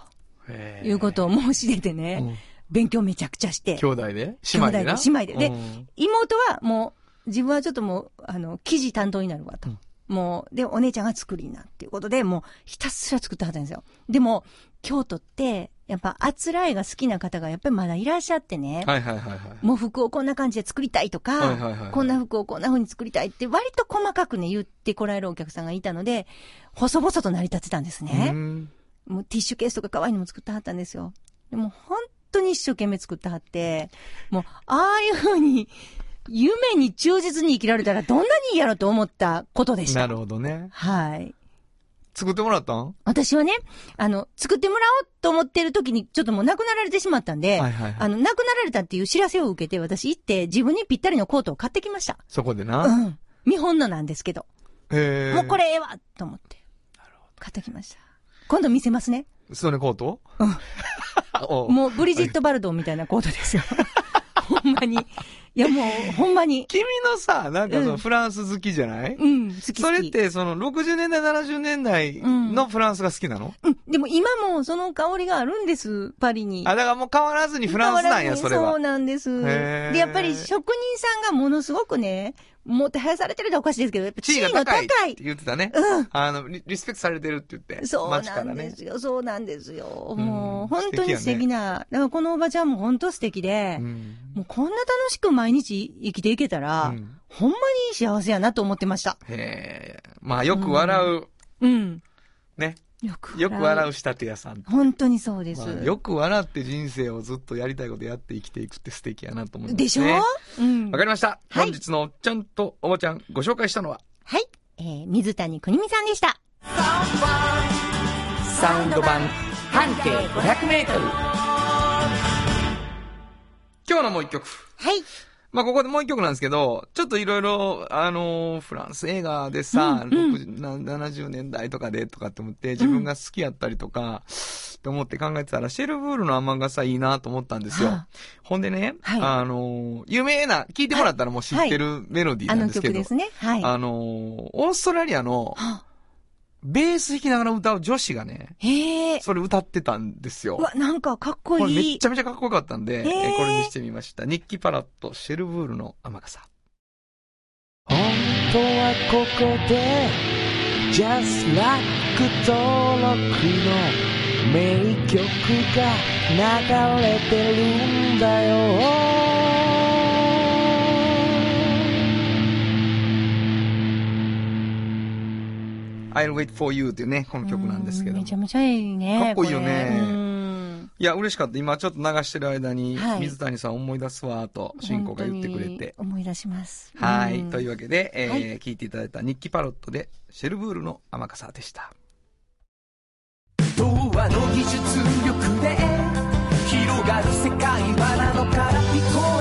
いうことを申し出てね、
うん。
勉強めちゃくちゃして、
兄弟で？姉妹でな？
兄弟で姉妹で。で
うん。
妹はもう、自分はちょっともう、あの、生地担当になるわと。
うん
もう、で、お姉ちゃんが作りになっていうことで、もう、ひたすら作ってはったんですよ。でも、京都って、やっぱ、あつらいが好きな方がやっぱりまだいらっしゃってね。
はいはいはいはい。
もう服をこんな感じで作りたいとか、
はいはいはいはい
こんな服をこんな風に作りたいって割と細かくね言ってこられるお客さんがいたので、細々と成り立ってたんですね。
うん
もうティッシュケースとか可愛いのも作ってはったんですよ。でも本当に一生懸命作ってはって、もうああいう風に夢に忠実に生きられたらどんなにいいやろと思ったことでした。
なるほどね。
はい。
作ってもらったん？
私はね、あの、作ってもらおうと思ってる時にちょっともう亡くなられてしまったんで、
はいはいはい
あの、亡くなられたっていう知らせを受けて私行って自分にぴったりのコートを買ってきました。
そこで
う
な。
ん。見本のなんですけど。
へえ。
もうこ。れええわと思って。買ってきました。今度見せますね。
それコート？
うん
お
もうブリジット・バルドーみたいなコートですよ。ほんまに。いやもう、ほんまに。
君のさ、なんかそ
うん
のフランス好きじゃない？
うん、好き好き。
それって、その、60年代、70年代のフランスが好きなの、
うん、でも今もその香りがあるんです、パリに。
あ、だからもう変わらずにフランスなんや、それは
そう。なんです。で、やっぱり職人さんがものすごくね、もてはやされてるっておかしいですけど、やっぱ地
地位
位の高
が高いって
い。
言ってたね。
うん。
あのリ、リスペクトされてるって言って。
そうな。んですよ、そうなんですよ。
うん
もう、本当に
素敵やね。
だからこのおばちゃんも本当素敵で、
うん
もうこんな楽しく毎日生きていけたら、
うん
ほんまに幸せやなと思ってました。
へえ。まあ、よく笑う、
うん。
ね。
よく
よく笑
う。
う仕立て屋さん。
本当にそうです。
まあよく笑って人生をずっとやりたいことやって生きていくって素敵やなと思います、ね。
でしょ？うん。
わかりました。
はい
本日のおっちゃんとおばちゃんご紹介したのは、
はい。えー、水谷くにみさんでした。
サウンド版半径500メートル。今日のもう一曲。
はい。
まあ、ここでもう一曲なんですけど、ちょっといろいろ、あのーフランス映画でさ、
うんうん
60な70年代とかでとかって思って、自分が好きやったりとか、って思って考えてたら、シェルブールの雨傘いいなと思ったんですよ。
はあ
ほんでね、
はい
あのー有名な、聞いてもらったらもう知ってるメロディー
あの
なんですけど、
曲ですね。はい。
あのーオーストラリアの
は
ベース弾きながら歌う女子がね、
へえ。
それ歌ってたんですよ
う。わ、なんかかっこ
これめちゃめちゃかっこよかったんで、えーこれにしてみました。ニッキ・パラット、シェルブールの雨傘。
本当はここで Just Like 登録の名曲が流れてるんだよ
I'll Wait For You っていうね、この曲なんですけど
めちゃめちゃいいね。
かっこいいよねいや、嬉しかった。今ちょっと流してる間に、
はい
水谷さん思い出すわ、と、進行が言ってくれて。
思い出します。
はい。
うん
というわけで、えー
はい
聞いていただいたニッキ・パロットで、シェルブールの雨傘でした。
童話の技術力で広がる世界はなのから聞こえ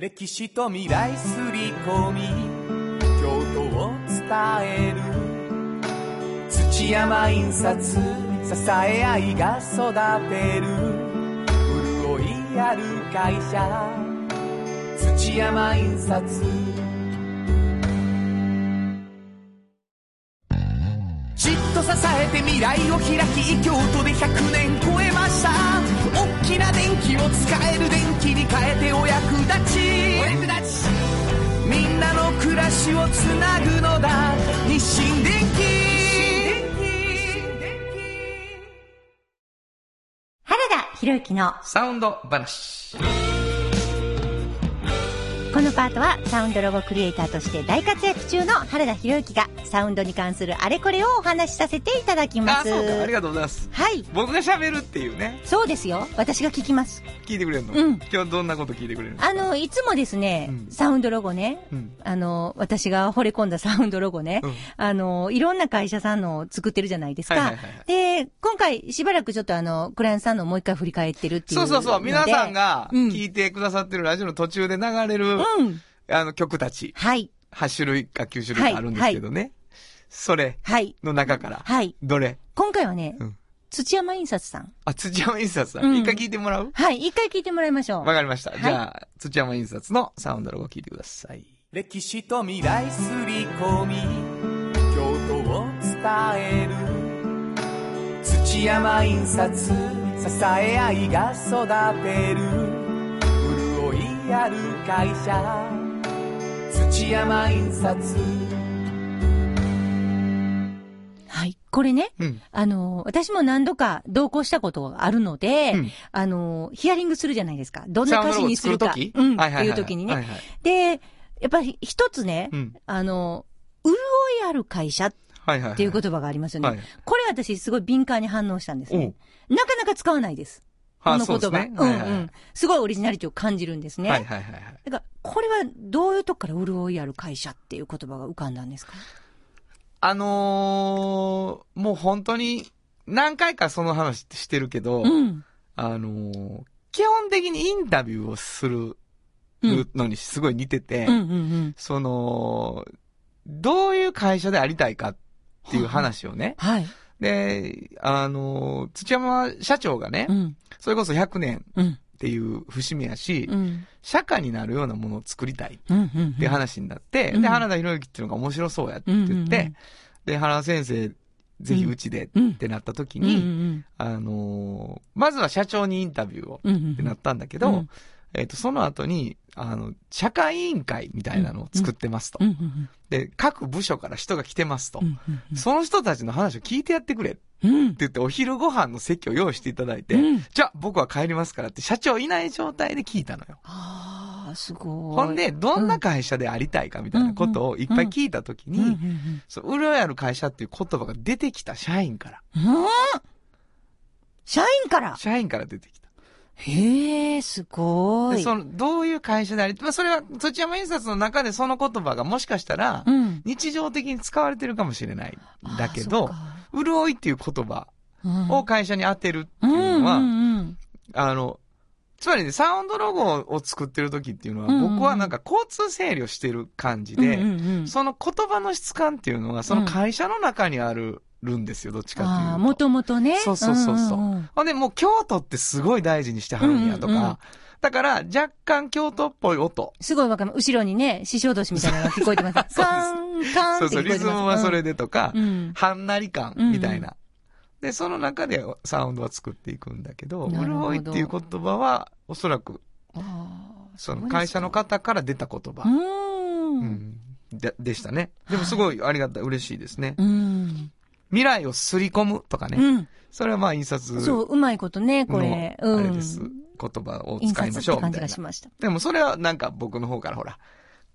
歴史と未来すり込み京都を伝える。土山印刷支え合いが育てる。潤いある会社土山印刷。じっと支えて未来を開き京都で100年超えました。大きな電気を使える電気に変えてお役立ち。お役立ちみんなの暮らしをつなぐのだ。日清電気
原田博之の。
サウンド話。
このパートはサウンドロゴクリエイターとして大活躍中の原田博之がサウンドに関するあれこれをお話しさせていただきま
あ、
す。
そうか。ありがとうございます。
はい。
僕が喋るっていうね。
そうですよ。私が聞きます。
聞いてくれるの、
うん
今日どんなこと聞いてくれるんですか？
あの、いつもですね、
うん
サウンドロゴね、
うん。
あの、私が惚れ込んだサウンドロゴね、
うん
あの、いろんな会社さんのを作ってるじゃないですか。
はいはいはいはい
で、今回しばらくちょっとあの、クライアントさんのをもう一回振り返ってるっていう
そうそうそう。皆さんが
うん
聞いてくださってるラジオの途中で流れる、
うん。
あの曲たち、
はい。
8種類か9種類かあるんですけどね。それ
はい。
の中から、
はい。
どれ？
今回はね、
うん
土山印刷さん。
あ、土山印刷さん。
うん
一回聞いてもらう？
はい。一回聞いてもらいましょう。
わかりました。
はい
じゃあ、土山印刷のサウンドロゴ聞いてください。
歴史と未来すり込み京都を伝える土山印刷支え合いが育てる潤いある会社土山印刷
はい。これね、
うん。
あの、私も何度か同行したことがあるので、
うん
あの、ヒアリングするじゃないですか。どんな歌詞にするか。
サウンドロゴ作る時
うん、
はいはいはい
っていう時にね。
はいはい
で、やっぱり一つね、
うん。
あの、潤いある会社っ。ていう言葉がありますよね。
はい
これ私すごい敏感に反応したんです
お
ね。なかなか使わないです。こ
あ
の言葉。
ね
うん
はいはいはい
うん。すごいオリジナリティを感じるんですね。
はいはいはいはい。
だから、これはどういうとこから潤いある会社っていう言葉が浮かんだんですか？
あのー、もう本当に何回かその話ってしてるけど、
うん。
あのー、基本的にインタビューをする
うん
のにすごい似てて、
うんうんうん。
その、どういう会社でありたいかっていう話をね。
はい。
で、あのー、土山社長がね、
うん。
それこそ100年
うん。
っていう節目やし、
うん。
社会になるようなものを作りたい。って話になって、
うん
で、原田博之っていうのが面白そうやって言って、で、原田先生、ぜひうちで
うん
ってなった時
うん。
に、
うん。
あのーまずは社長にインタビューを。ってなったんだけど、
うん
えっ、と、その後に、あの、社会委員会みたいなのを作ってますと。
うん。うん。
で、各部署から人が来てますと。
うん。
その人たちの話を聞いてやってくれって
うん。
言って、お昼ご飯の席を用意していただいて、
うん
じゃあ僕は帰りますからって社長いない状態で聞いたのよ。
ああ、すごい。
ほんで、どんな会社でありたいかみたいなことをいっぱい聞いたときに、
うん、うん。
そう、潤いある会社っていう言葉が出てきた社員から。
うん？社員から？
社員から出てきた。
へえ、すご
で、
い。
その、どういう会社であり、まあ、それは、土山印刷の中でその言葉がもしかしたら、
うん。
日常的に使われてるかもしれない。だけど、
あ
潤いっていう言葉を会社に当てるって
うん、
いうのは、あの、つまりね、サウンドロゴを作ってる時っていうのは、僕はなんか交通整理をしてる感じで、その言葉の質感っていうのが、その会社の中にある、るんですよ、どっちかっていうと。
ああ、もともとね。
そうそうそうそうん
んん
ほんで、もう京都ってすごい大事にしてはるんやとか、
うんうんうん
だから、若干京都っぽい音。
すごいわかる。後ろにね、獅子落としみたいなのが聞こえてます。カン、カン
そうそう。リズムはそれでとか、
うん。
はんなり感みたいな。で、その中でサウンドは作っていくんだけど、
なるほど
潤いっていう言葉は、おそらく、その会社の方から出た言葉、
う。
うんんででしたね。でもすごいありがたい、嬉しいですね。
うん。
未来をすり込むとかね。
うん。
それはまあ印刷
そう、うまいことね、これ。
の
うん。
あれです。言葉を
印
使いましょうみたいな
感じが。しました。
でもそれはなんか僕の方からほら、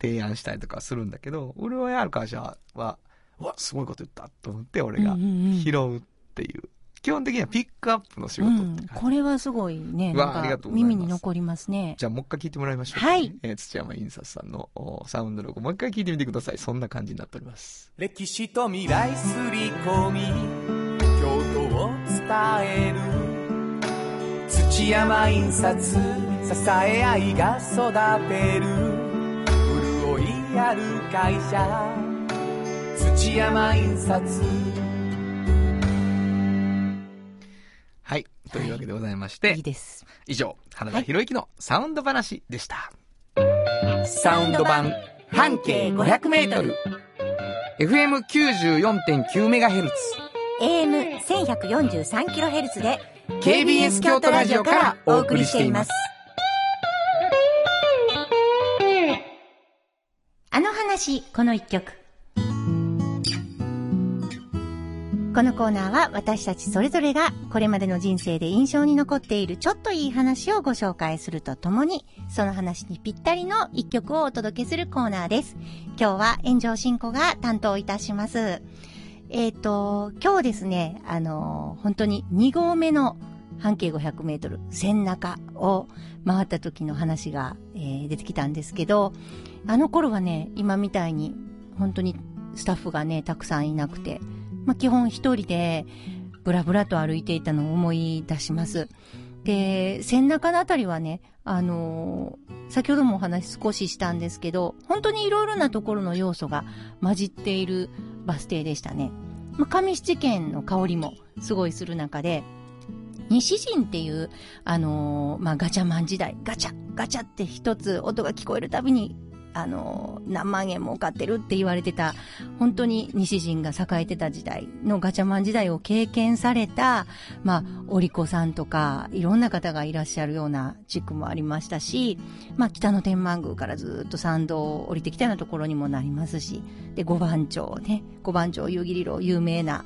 提案したりとかするんだけど、潤いある会社は、うわ、すごいこと言ったと思って俺が
うんうんうん
拾うっていう。基本的にはピックアップの仕事
うん。これはすごいね。
うわ
なんか
ありがとうございます
耳に残りますね。
じゃあもう一回聞いてもらいましょう、
はい。
えー土山印刷さんのおサウンドロゴ、もう一回聞いてみてください。そんな感じになっております。
歴史と未来すり込み京都を伝える土山印刷支え合いが育てる潤いある会社土山印刷
はい。というわけでございまして、
いいです。
以上、原田博之のサウンド話でした。
サウンド版半径500メートル
FM94.9MHz。
AM1143kHz で
KBS 京都ラジオからお送りしています。
あの話、この一曲。このコーナーは私たちそれぞれがこれまでの人生で印象に残っているちょっといい話をご紹介するとともに、その話にぴったりの一曲をお届けするコーナーです。今日は炎上進行が担当いたします。えっ、と、今日ですね、あの、本当に2合目の半径500メートル、線中を回った時の話が、えー出てきたんですけど、あの頃はね、今みたいに、本当にスタッフがね、たくさんいなくて、まあ、基本一人で、ブラブラと歩いていたのを思い出します。で、線中のあたりはね、あのー先ほどもお話少ししたんですけど、本当にいろいろなところの要素が混じっているバス停でしたね。まあ、上七軒の香りもすごいする中で、西陣っていう、あのーまあ、ガチャマン時代、ガチャ、ガチャって一つ音が聞こえるたびに、あの何万円儲かってるって言われてた、本当に西陣が栄えてた時代のガチャマン時代を経験された、まあ、お利口さんとか、いろんな方がいらっしゃるような地区もありましたし、まあ、北の天満宮からずっと参道を降りてきたようなところにもなりますし、で、五番町ね、五番町夕霧路、有名な、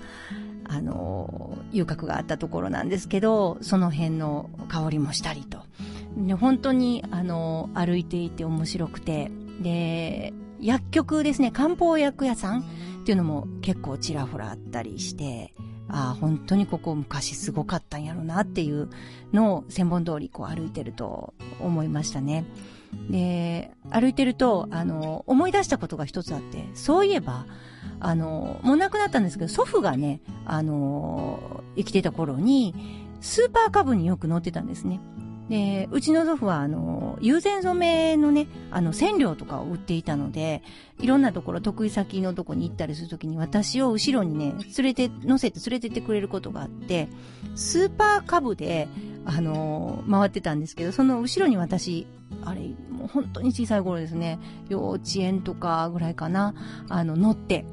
あの遊郭があったところなんですけど、その辺の香りもしたりと。で本当に、あの歩いていて面白くて、で、薬局ですね、漢方薬屋さんっていうのも結構ちらほらあったりして、ああ、本当にここ昔すごかったんやろなっていうのを千本通りこう歩いてると思いましたね。で、歩いてると、あの、思い出したことが一つあって、そういえば、あの、もう亡くなったんですけど、祖父がね、あの、生きてた頃に、スーパーカブによく乗ってたんですね。で、うちの祖父は、あの、友禅染めのね、あの、染料とかを売っていたので、いろんなところ、得意先のとこに行ったりするときに、私を後ろにね、連れて、乗せて連れてってくれることがあって、スーパーカブで、あのー回ってたんですけど、その後ろに私、あれ、もう本当に小さい頃ですね、幼稚園とかぐらいかな、あの、乗って、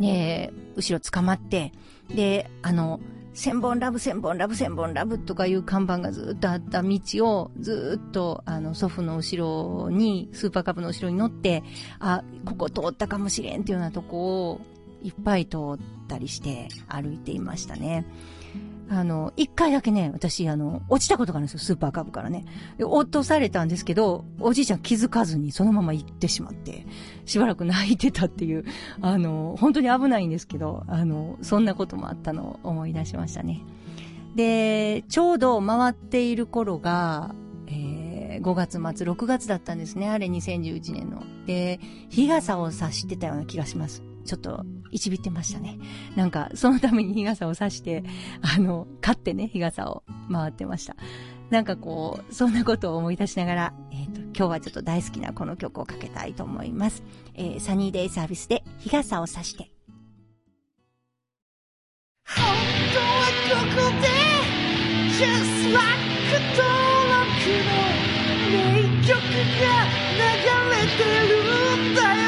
で、後ろ捕まって、で、あの、千本ラブ、千本ラブ、千本ラブとかいう看板がずっとあった道を、ずっと、あの、祖父の後ろに、スーパーカブの後ろに乗って、あ、ここ通ったかもしれんっていうようなとこを、いっぱい通ったりして歩いていましたね。あの、一回だけね、私、あの、落ちたことがあるんですよ、スーパーカブからね。落とされたんですけど、おじいちゃん気づかずにそのまま行ってしまって、しばらく泣いてたっていう、あの、本当に危ないんですけど、あの、そんなこともあったのを思い出しましたね。で、ちょうど回っている頃が、えー5月末、6月だったんですね。あれ2011年の。で、日傘を差してたような気がします。ちょっと、いちびってましたね。なんか、そのために日傘を差して、あの、買ってね、日傘を回ってました。なんかこう、そんなことを思い出しながら、えっ、と、今日はちょっと大好きなこの曲をかけたいと思います。えーサニーデイサービスで日傘を差して。
本当はここで Just like 登録の名曲が流れてるんだよ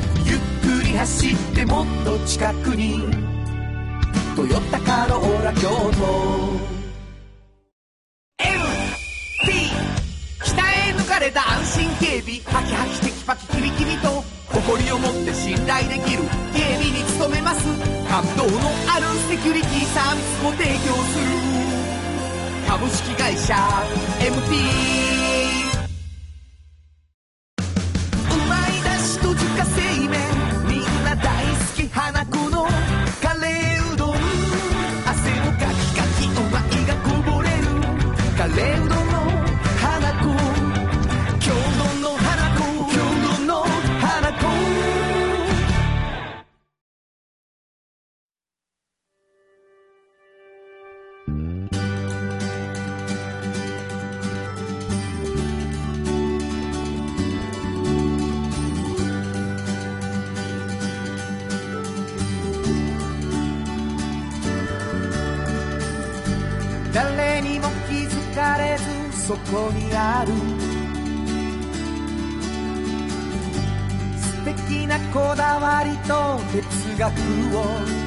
ゆっくり走ってもっと近くに「トヨタカローラ京都」MT 北へ抜かれた安心警備。ハキハキテキパキキビキビと。誇りを持って信頼できる。警備に努めます。感動のあるセキュリティサービスも提供する。株式会社 MT 哲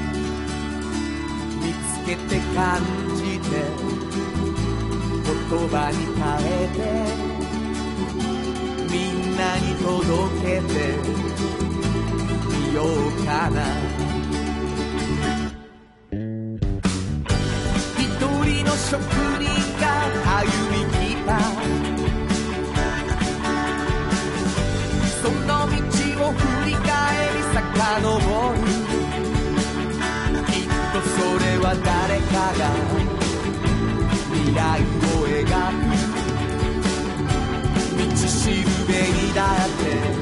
は誰かが未来を描く。道しるべにだって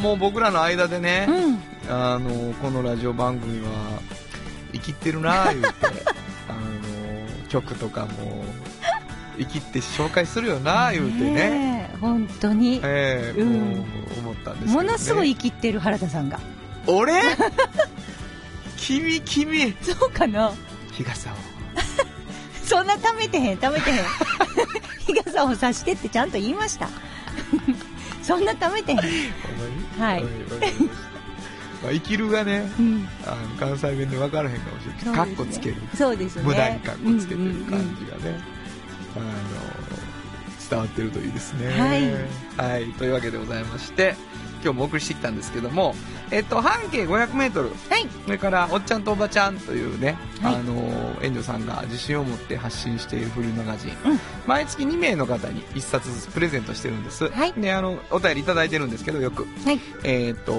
も
う僕らの間でね、
うん。
あのーこのラジオ番組は生きってるなあ 言うて、あのー曲とかも生きって紹介するよなあ言うてね、
本当に。
ええ
うん
もう思ったんですね。
ものすごい生きってる原田さんが。
俺？君君
そうかな
日傘を
そんな貯めてへん、貯めてへん。日傘を差してってちゃんと言いました。そんな貯めてへん。はい。
まあ生きるがね
うん。
あの関西弁で分からへんかもしれないけどカッコつける。
そうですね。
無駄にカッコつけてる
うんうんうん。
感じがね、あの伝わってるといいですね。
はい、
はい、というわけでございまして今日もお送りしてきたんですけども、えっと、半径 500m
はい。
それから「おっちゃんとおばちゃん」というね、
はい。
あの援助さんが自信を持って発信しているフリーマガジン、
うん。
毎月2名の方に1冊ずつプレゼントしてるんです、
はい。
であのお便りいただいてるんですけどよく。
はい。
えっ、と、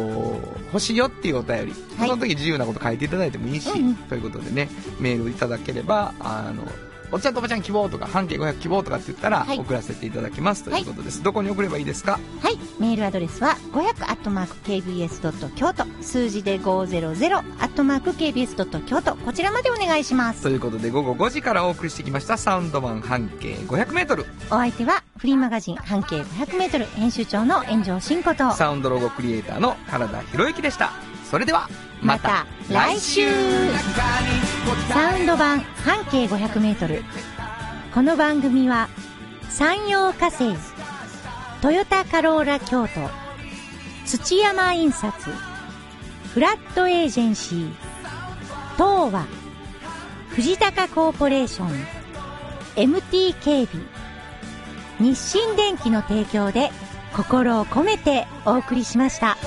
欲しいよっていうお便り、
はい。
その時自由なこと書いていただいてもいいし、
うんうん。
ということでね、メールいただければ、あの、おっちゃんとおばちゃん希望とか、半径500希望とかって言ったら、
はい
送らせていただきますということです。どこに送ればいいですか？
はい。メールアドレスは、500-kbs. 京都、数字で 500-kbs. 京都、こちらまでお願いします
と。いうことで、午後5時からお送りしてきました、サウンド版半径500メートル。
お相手は、フリーマガジン半径500メートル編集長の炎上真子と、
サウンドロゴクリエイターの原田博之でした。それでは、
また来週サウンド版半径500メートル。この番組は、山陽火星、トヨタカローラ京都、土山印刷、フラットエージェンシー、東和、藤高コーポレーション、MT 警備、日清電機の提供で心を込めてお送りしました。